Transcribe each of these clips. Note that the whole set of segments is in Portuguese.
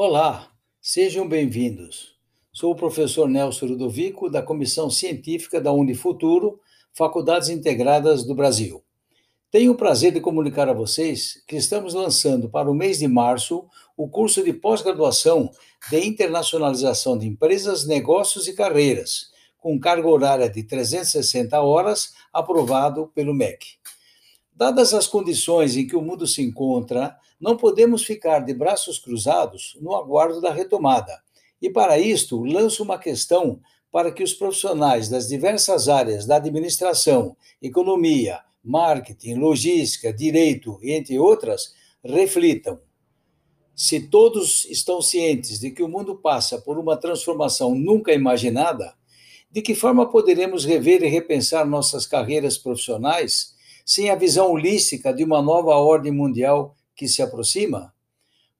Olá, sejam bem-vindos. Sou o professor Nelson Ludovico, da Comissão Científica da Unifuturo, Faculdades Integradas do Brasil. Tenho o prazer de comunicar a vocês que estamos lançando para o mês de março o curso de pós-graduação de internacionalização de empresas, negócios e carreiras, com carga horária de 360 horas, aprovado pelo MEC. Dadas as condições em que o mundo se encontra, não podemos ficar de braços cruzados no aguardo da retomada. E para isto, lanço uma questão para que os profissionais das diversas áreas da administração, economia, marketing, logística, direito entre outras reflitam. Se todos estão cientes de que o mundo passa por uma transformação nunca imaginada, de que forma poderemos rever e repensar nossas carreiras profissionais? Sem a visão holística de uma nova ordem mundial que se aproxima?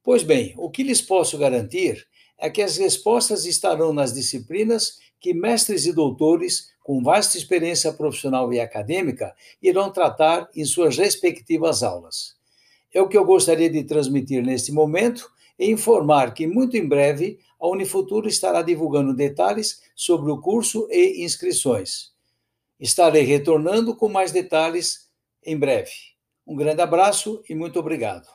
Pois bem, o que lhes posso garantir é que as respostas estarão nas disciplinas que mestres e doutores com vasta experiência profissional e acadêmica irão tratar em suas respectivas aulas. É o que eu gostaria de transmitir neste momento e informar que muito em breve a Unifuturo estará divulgando detalhes sobre o curso e inscrições. Estarei retornando com mais detalhes em breve. Um grande abraço e muito obrigado.